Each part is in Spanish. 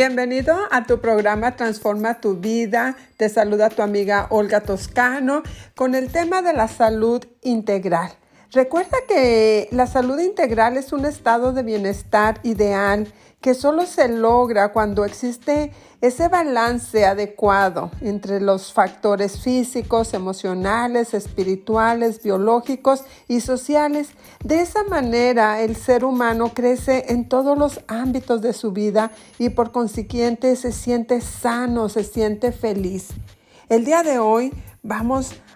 Bienvenido a tu programa Transforma tu vida. Te saluda tu amiga Olga Toscano con el tema de la salud integral. Recuerda que la salud integral es un estado de bienestar ideal que solo se logra cuando existe ese balance adecuado entre los factores físicos, emocionales, espirituales, biológicos y sociales. De esa manera el ser humano crece en todos los ámbitos de su vida y por consiguiente se siente sano, se siente feliz. El día de hoy vamos a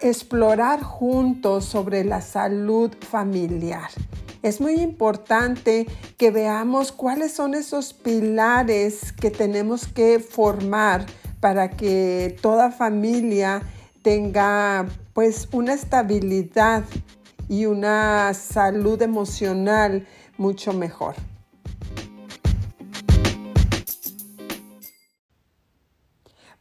explorar juntos sobre la salud familiar. Es muy importante que veamos cuáles son esos pilares que tenemos que formar para que toda familia tenga pues una estabilidad y una salud emocional mucho mejor.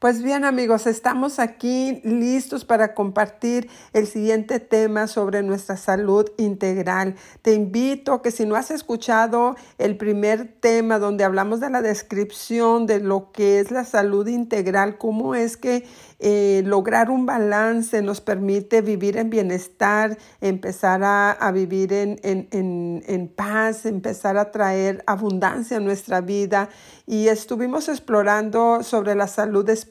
Pues bien amigos, estamos aquí listos para compartir el siguiente tema sobre nuestra salud integral. Te invito a que si no has escuchado el primer tema donde hablamos de la descripción de lo que es la salud integral, cómo es que eh, lograr un balance nos permite vivir en bienestar, empezar a, vivir en, en, paz, empezar a traer abundancia a nuestra vida. Y estuvimos explorando sobre la salud espiritual,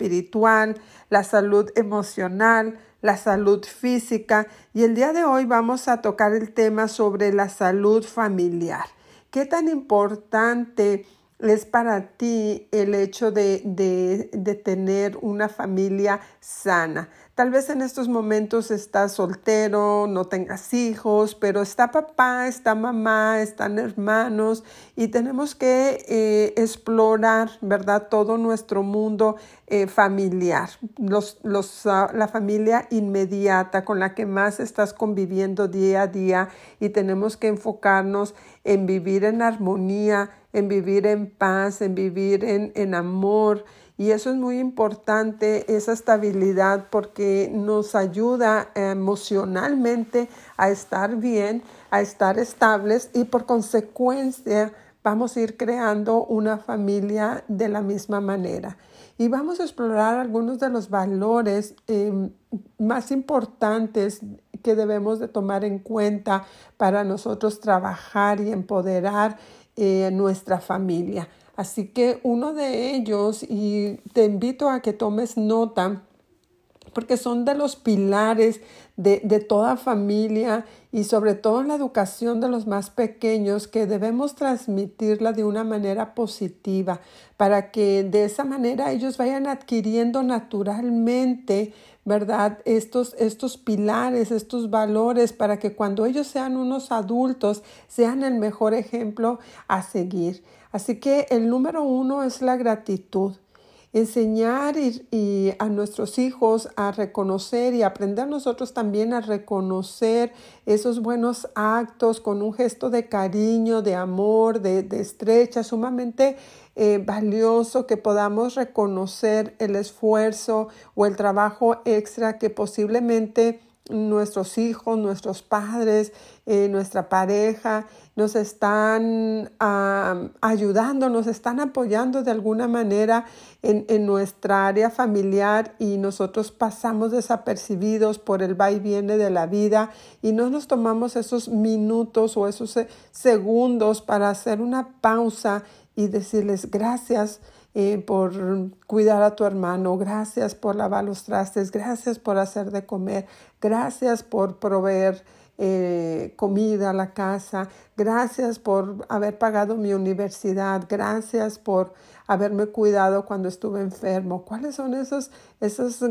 la salud emocional, la salud física y el día de hoy vamos a tocar el tema sobre la salud familiar. ¿Qué tan importante es para ti el hecho de, de, tener una familia sana. Tal vez en estos momentos estás soltero, no tengas hijos, pero está papá, está mamá, están hermanos y tenemos que eh, explorar, ¿verdad? Todo nuestro mundo eh, familiar, los, los, ah, la familia inmediata con la que más estás conviviendo día a día y tenemos que enfocarnos en vivir en armonía, en vivir en paz, en vivir en, en amor. Y eso es muy importante, esa estabilidad, porque nos ayuda emocionalmente a estar bien, a estar estables y por consecuencia vamos a ir creando una familia de la misma manera. Y vamos a explorar algunos de los valores em, más importantes que debemos de tomar en cuenta para nosotros trabajar y empoderar eh, nuestra familia. Así que uno de ellos, y te invito a que tomes nota, porque son de los pilares de, de, toda familia y sobre todo en la educación de los más pequeños que debemos transmitirla de una manera positiva para que de esa manera ellos vayan adquiriendo naturalmente ¿verdad? Estos, estos pilares, estos valores para que cuando ellos sean unos adultos sean el mejor ejemplo a seguir. Así que el número uno es la gratitud. Enseñar y, a nuestros hijos a reconocer y aprender nosotros también a reconocer esos buenos actos con un gesto de cariño, de amor, de, estrecha, sumamente eh, valioso que podamos reconocer el esfuerzo o el trabajo extra que posiblemente nuestros hijos, nuestros padres, eh, nuestra pareja nos están ayudando, nos están apoyando de alguna manera en, en, nuestra área familiar y nosotros pasamos desapercibidos por el va y viene de la vida y no nos tomamos esos minutos o esos segundos para hacer una pausa y decirles gracias eh, por cuidar a tu hermano, gracias por lavar los trastes, gracias por hacer de comer, gracias por proveer eh, comida la casa, gracias por haber pagado mi universidad, gracias por haberme cuidado cuando estuve enfermo. ¿Cuáles son esas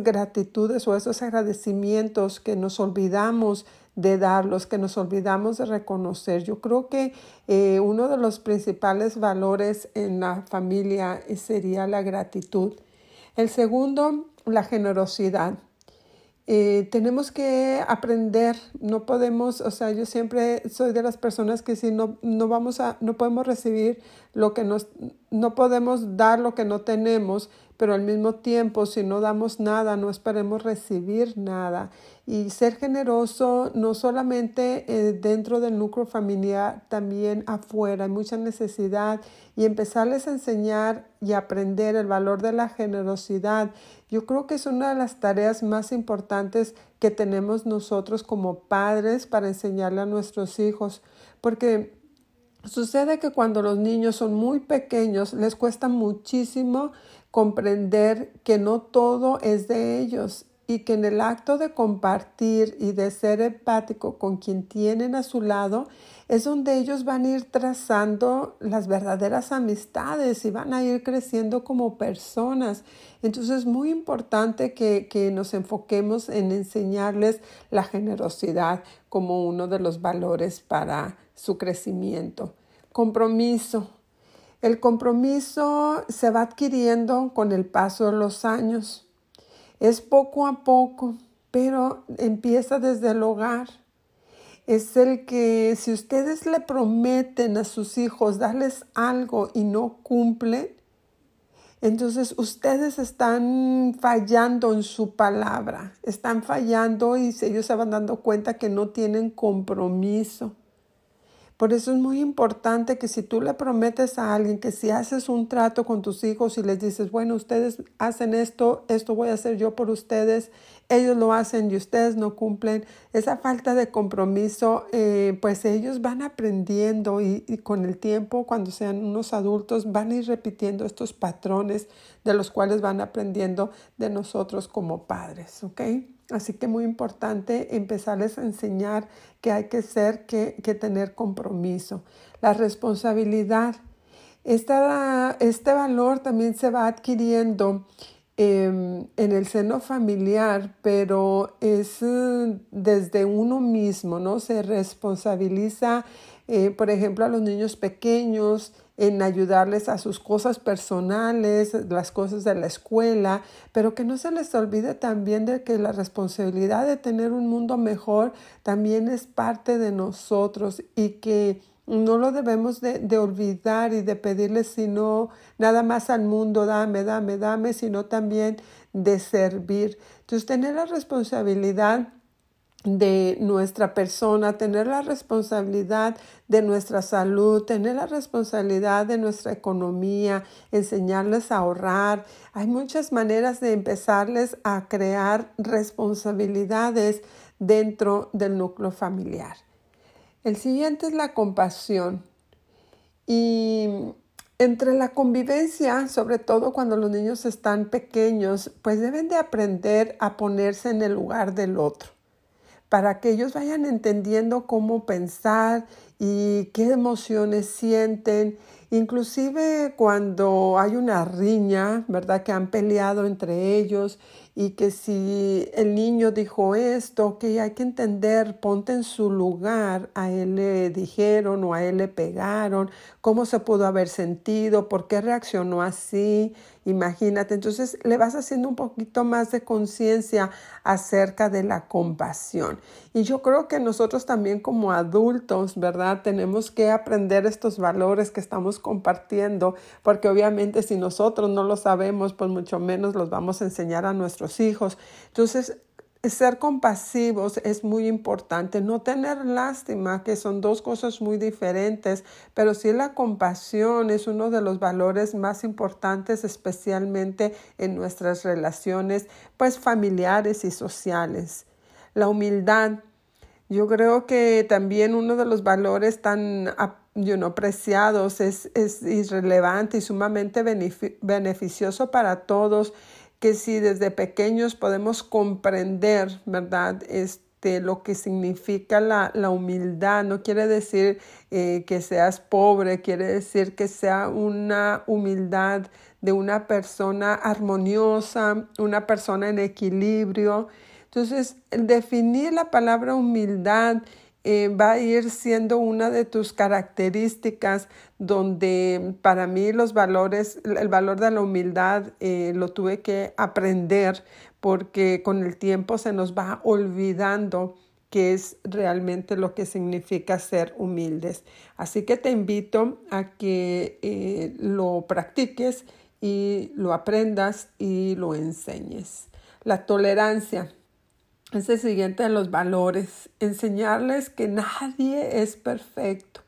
gratitudes o esos agradecimientos que nos olvidamos de dar, los que nos olvidamos de reconocer. Yo creo que eh, uno de los principales valores en la familia sería la gratitud. El segundo, la generosidad. Eh, tenemos que aprender, no podemos, o sea, yo siempre soy de las personas que si no, no vamos a, no podemos recibir lo que nos, no podemos dar lo que no tenemos, pero al mismo tiempo, si no damos nada, no esperemos recibir nada. Y ser generoso no solamente eh, dentro del núcleo familiar, también afuera. Hay mucha necesidad y empezarles a enseñar y aprender el valor de la generosidad. Yo creo que es una de las tareas más importantes que tenemos nosotros como padres para enseñarle a nuestros hijos, porque Sucede que cuando los niños son muy pequeños les cuesta muchísimo comprender que no todo es de ellos y que en el acto de compartir y de ser empático con quien tienen a su lado es donde ellos van a ir trazando las verdaderas amistades y van a ir creciendo como personas. Entonces es muy importante que, que nos enfoquemos en enseñarles la generosidad como uno de los valores para su crecimiento. Compromiso. El compromiso se va adquiriendo con el paso de los años. Es poco a poco, pero empieza desde el hogar. Es el que si ustedes le prometen a sus hijos darles algo y no cumplen, entonces ustedes están fallando en su palabra, están fallando y ellos se van dando cuenta que no tienen compromiso. Por eso es muy importante que si tú le prometes a alguien que si haces un trato con tus hijos y les dices, bueno, ustedes hacen esto, esto voy a hacer yo por ustedes, ellos lo hacen y ustedes no cumplen, esa falta de compromiso, eh, pues ellos van aprendiendo y, y con el tiempo, cuando sean unos adultos, van a ir repitiendo estos patrones de los cuales van aprendiendo de nosotros como padres, ¿ok? Así que muy importante empezarles a enseñar que hay que ser, que, que tener compromiso. La responsabilidad. este valor también se va adquiriendo em, en el seno familiar, pero es eh, desde uno mismo, ¿no? Se responsabiliza, eh, por ejemplo, a los niños pequeños, en ayudarles a sus cosas personales, las cosas de la escuela, pero que no se les olvide también de que la responsabilidad de tener un mundo mejor también es parte de nosotros y que no lo debemos de, de olvidar y de pedirle sino nada más al mundo, dame, dame, dame, sino también de servir. Entonces, tener la responsabilidad de nuestra persona, tener la responsabilidad de nuestra salud, tener la responsabilidad de nuestra economía, enseñarles a ahorrar. Hay muchas maneras de empezarles a crear responsabilidades dentro del núcleo familiar. El siguiente es la compasión. Y entre la convivencia, sobre todo cuando los niños están pequeños, pues deben de aprender a ponerse en el lugar del otro para que ellos vayan entendiendo cómo pensar y qué emociones sienten, inclusive cuando hay una riña, ¿verdad? Que han peleado entre ellos y que si el niño dijo esto, que hay que entender, ponte en su lugar, a él le dijeron o a él le pegaron, cómo se pudo haber sentido, por qué reaccionó así Imagínate, entonces le vas haciendo un poquito más de conciencia acerca de la compasión. Y yo creo que nosotros también como adultos, ¿verdad? Tenemos que aprender estos valores que estamos compartiendo, porque obviamente si nosotros no lo sabemos, pues mucho menos los vamos a enseñar a nuestros hijos. Entonces, ser compasivos es muy importante, no tener lástima, que son dos cosas muy diferentes, pero sí la compasión es uno de los valores más importantes, especialmente en nuestras relaciones, pues familiares y sociales. La humildad, yo creo que también uno de los valores tan you know, preciados es, es irrelevante y sumamente beneficioso para todos que si desde pequeños podemos comprender, ¿verdad? Este, lo que significa la, la humildad, no quiere decir eh, que seas pobre, quiere decir que sea una humildad de una persona armoniosa, una persona en equilibrio. Entonces, definir la palabra humildad eh, va a ir siendo una de tus características donde para mí los valores, el valor de la humildad eh, lo tuve que aprender porque con el tiempo se nos va olvidando que es realmente lo que significa ser humildes. Así que te invito a que eh, lo practiques y lo aprendas y lo enseñes. La tolerancia es el siguiente de los valores. Enseñarles que nadie es perfecto,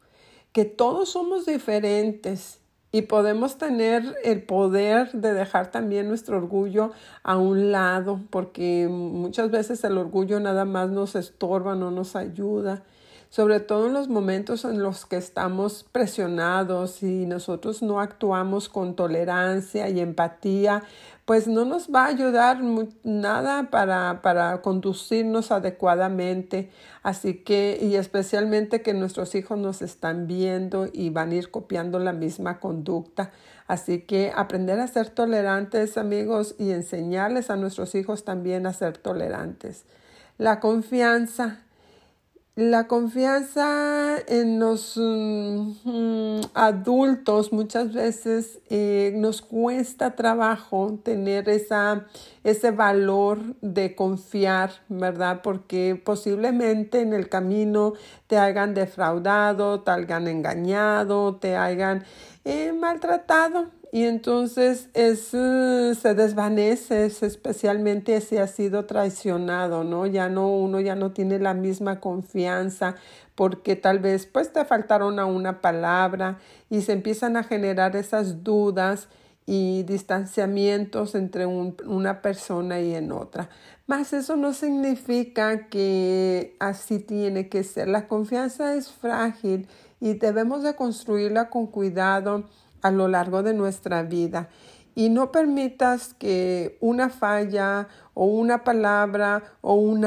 que todos somos diferentes y podemos tener el poder de dejar también nuestro orgullo a un lado, porque muchas veces el orgullo nada más nos estorba, no nos ayuda sobre todo en los momentos en los que estamos presionados y nosotros no actuamos con tolerancia y empatía, pues no nos va a ayudar nada para, para conducirnos adecuadamente. Así que, y especialmente que nuestros hijos nos están viendo y van a ir copiando la misma conducta. Así que aprender a ser tolerantes, amigos, y enseñarles a nuestros hijos también a ser tolerantes. La confianza. La confianza en los mm, adultos muchas veces eh, nos cuesta trabajo tener esa, ese valor de confiar, ¿verdad? Porque posiblemente en el camino te hayan defraudado, te hayan engañado, te hayan eh, maltratado y entonces es, eh, se desvanece, especialmente si ha sido traicionado, ¿no? Ya no, uno ya no tiene la misma confianza porque tal vez pues te faltaron a una palabra y se empiezan a generar esas dudas y distanciamientos entre una persona y en otra. Mas eso no significa que así tiene que ser. La confianza es frágil y debemos de construirla con cuidado a lo largo de nuestra vida. Y no permitas que una falla o una palabra o un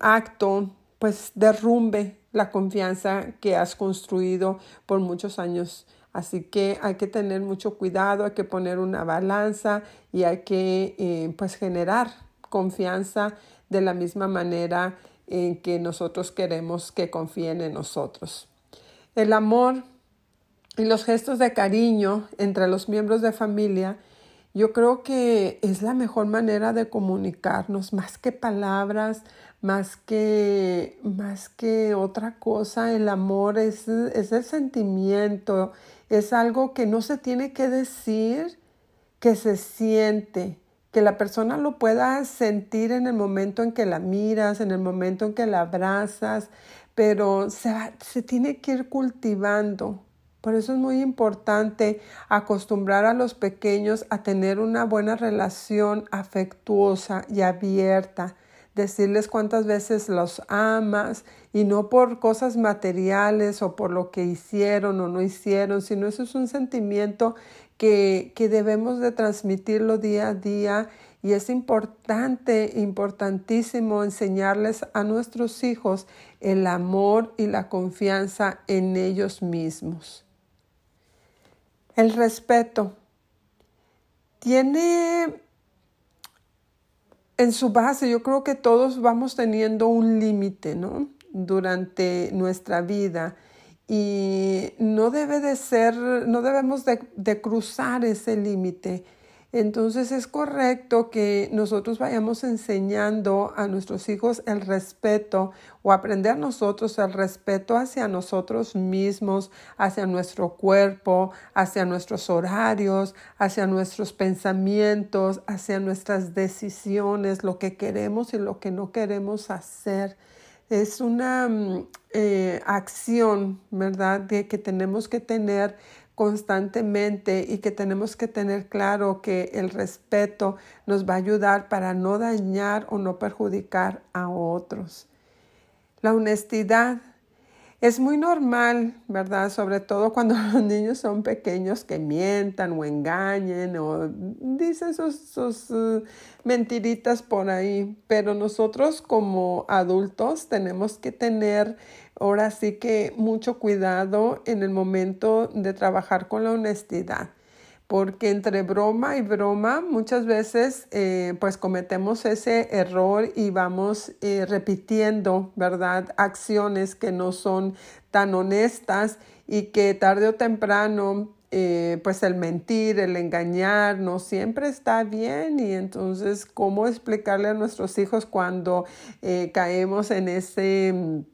acto pues derrumbe la confianza que has construido por muchos años. Así que hay que tener mucho cuidado, hay que poner una balanza y hay que eh, pues generar confianza de la misma manera en que nosotros queremos que confíen en nosotros. El amor y los gestos de cariño entre los miembros de familia, yo creo que es la mejor manera de comunicarnos, más que palabras, más que, más que otra cosa. El amor es, es el sentimiento, es algo que no se tiene que decir, que se siente, que la persona lo pueda sentir en el momento en que la miras, en el momento en que la abrazas, pero se, se tiene que ir cultivando por eso es muy importante acostumbrar a los pequeños a tener una buena relación afectuosa y abierta, decirles cuántas veces los amas y no por cosas materiales o por lo que hicieron o no hicieron, sino eso es un sentimiento que, que debemos de transmitirlo día a día y es importante, importantísimo enseñarles a nuestros hijos el amor y la confianza en ellos mismos. El respeto tiene en su base, yo creo que todos vamos teniendo un límite, ¿no? Durante nuestra vida y no debe de ser, no debemos de, de cruzar ese límite. Entonces es correcto que nosotros vayamos enseñando a nuestros hijos el respeto o aprender nosotros el respeto hacia nosotros mismos, hacia nuestro cuerpo, hacia nuestros horarios, hacia nuestros pensamientos, hacia nuestras decisiones, lo que queremos y lo que no queremos hacer. Es una mm, eh, acción, ¿verdad?, de que tenemos que tener constantemente y que tenemos que tener claro que el respeto nos va a ayudar para no dañar o no perjudicar a otros. La honestidad es muy normal, ¿verdad? Sobre todo cuando los niños son pequeños que mientan o engañen o dicen sus, uh, mentiritas por ahí. Pero nosotros como adultos tenemos que tener ahora sí que mucho cuidado en el momento de trabajar con la honestidad porque entre broma y broma muchas veces eh, pues cometemos ese error y vamos eh, repitiendo, ¿verdad? Acciones que no son tan honestas y que tarde o temprano eh, pues el mentir, el engañar, no siempre está bien y entonces cómo explicarle a nuestros hijos cuando caemos en ese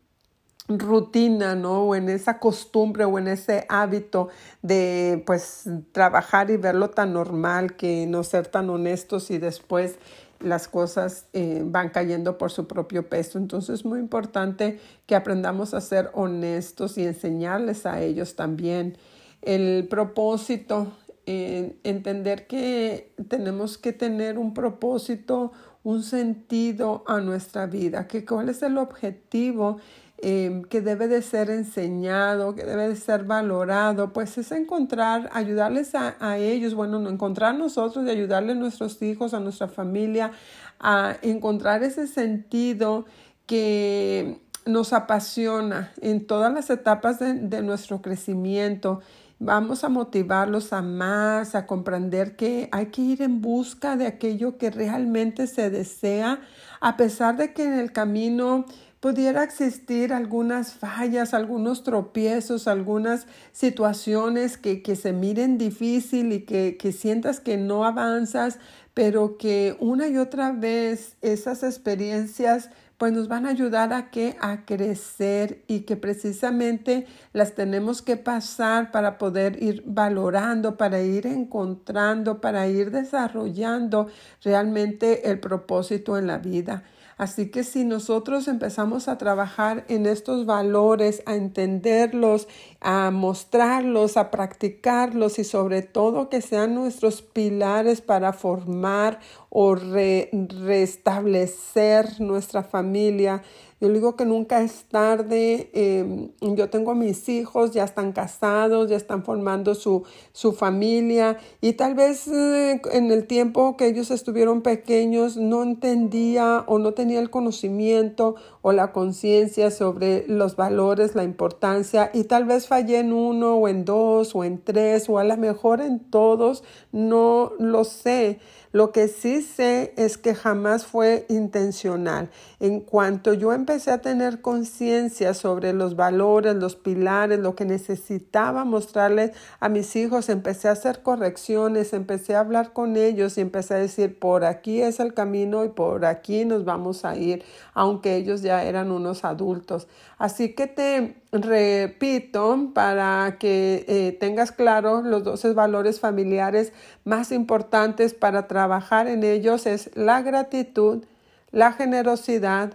rutina, ¿no? O en esa costumbre o en ese hábito de pues trabajar y verlo tan normal que no ser tan honestos y después las cosas eh, van cayendo por su propio peso. Entonces es muy importante que aprendamos a ser honestos y enseñarles a ellos también el propósito, entender que tenemos que tener un propósito, un sentido a nuestra vida, que cuál es el objetivo em, que debe de ser enseñado, que debe de ser valorado, pues es encontrar, ayudarles a, a ellos, bueno, encontrar nosotros y ayudarle a nuestros hijos, a nuestra familia, a encontrar ese sentido que nos apasiona en todas las etapas de, de nuestro crecimiento. Vamos a motivarlos a más, a comprender que hay que ir en busca de aquello que realmente se desea, a pesar de que en el camino pudiera existir algunas fallas, algunos tropiezos, algunas situaciones que, que se miren difícil y que, que sientas que no avanzas, pero que una y otra vez esas experiencias pues nos van a ayudar a que a crecer y que precisamente las tenemos que pasar para poder ir valorando, para ir encontrando, para ir desarrollando realmente el propósito en la vida. Así que si nosotros empezamos a trabajar en estos valores, a entenderlos, a mostrarlos, a practicarlos y sobre todo que sean nuestros pilares para formar o restablecer nuestra familia, yo digo que nunca es tarde. Em, yo tengo mis hijos, ya están casados, ya están formando su, su familia y tal vez eh, en el tiempo que ellos estuvieron pequeños no entendía o no tenía el conocimiento o la conciencia sobre los valores, la importancia y tal vez fallé en uno o en dos o en tres o a lo mejor en todos, no lo sé. Lo que sí sé es que jamás fue intencional. En cuanto yo empecé a tener conciencia sobre los valores, los pilares, lo que necesitaba mostrarles a mis hijos, empecé a hacer correcciones, empecé a hablar con ellos y empecé a decir, por aquí es el camino y por aquí nos vamos a ir, aunque ellos ya eran unos adultos. Así que te repito para que eh, tengas claro los 12 valores familiares más importantes para trabajar en ellos es la gratitud, la generosidad,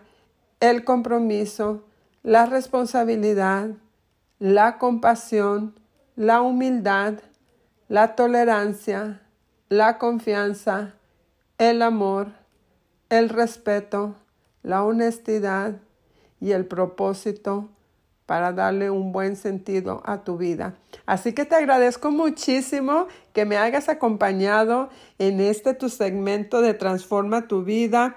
el compromiso, la responsabilidad, la compasión, la humildad, la tolerancia, la confianza, el amor, el respeto, la honestidad y el propósito para darle un buen sentido a tu vida. Así que te agradezco muchísimo que me hayas acompañado en este tu segmento de Transforma tu vida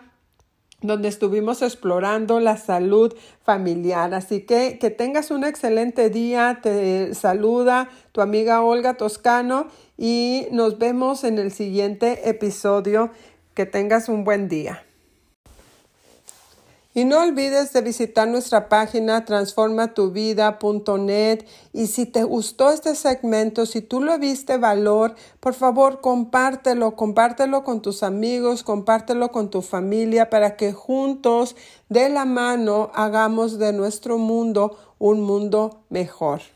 donde estuvimos explorando la salud familiar. Así que que tengas un excelente día. Te saluda tu amiga Olga Toscano y nos vemos en el siguiente episodio. Que tengas un buen día. Y no olvides de visitar nuestra página transformatuvida.net y si te gustó este segmento, si tú lo viste valor, por favor compártelo, compártelo con tus amigos, compártelo con tu familia para que juntos de la mano hagamos de nuestro mundo un mundo mejor.